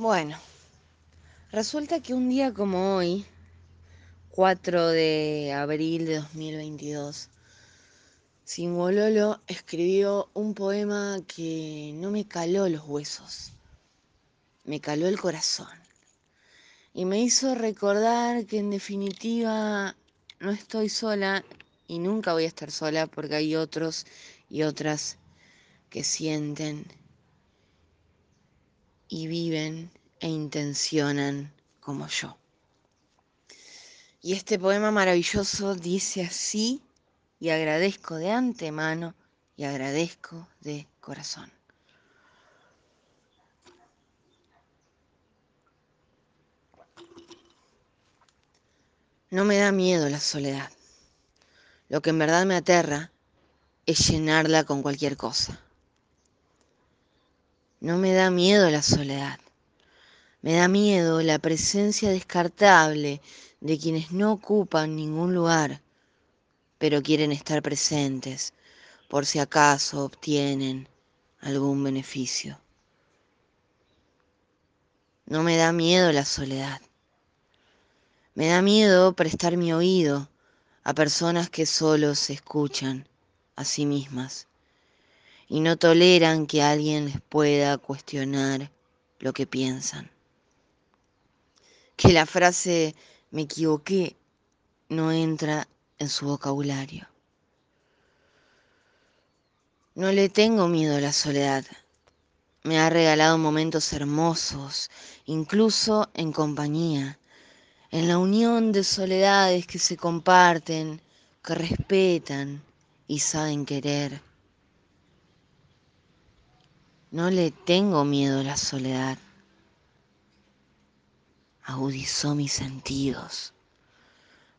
Bueno, resulta que un día como hoy, 4 de abril de 2022, Singololo escribió un poema que no me caló los huesos, me caló el corazón. Y me hizo recordar que en definitiva no estoy sola y nunca voy a estar sola porque hay otros y otras que sienten y viven e intencionan como yo. Y este poema maravilloso dice así, y agradezco de antemano y agradezco de corazón. No me da miedo la soledad. Lo que en verdad me aterra es llenarla con cualquier cosa. No me da miedo la soledad. Me da miedo la presencia descartable de quienes no ocupan ningún lugar, pero quieren estar presentes por si acaso obtienen algún beneficio. No me da miedo la soledad. Me da miedo prestar mi oído a personas que solo se escuchan a sí mismas y no toleran que alguien les pueda cuestionar lo que piensan. Que la frase me equivoqué no entra en su vocabulario. No le tengo miedo a la soledad. Me ha regalado momentos hermosos, incluso en compañía, en la unión de soledades que se comparten, que respetan y saben querer. No le tengo miedo a la soledad. Agudizó mis sentidos.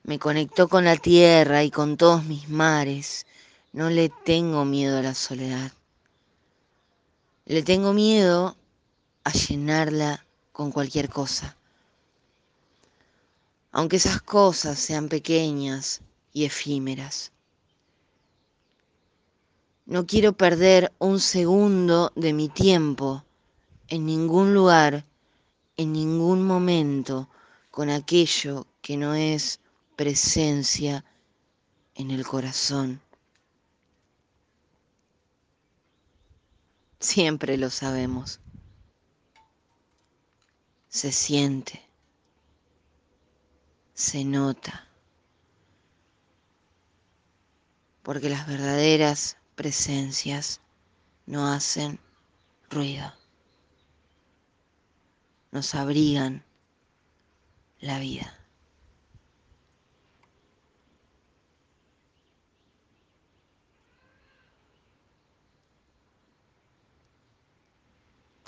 Me conectó con la tierra y con todos mis mares. No le tengo miedo a la soledad. Le tengo miedo a llenarla con cualquier cosa. Aunque esas cosas sean pequeñas y efímeras. No quiero perder un segundo de mi tiempo en ningún lugar, en ningún momento, con aquello que no es presencia en el corazón. Siempre lo sabemos. Se siente, se nota, porque las verdaderas presencias no hacen ruido, nos abrigan la vida.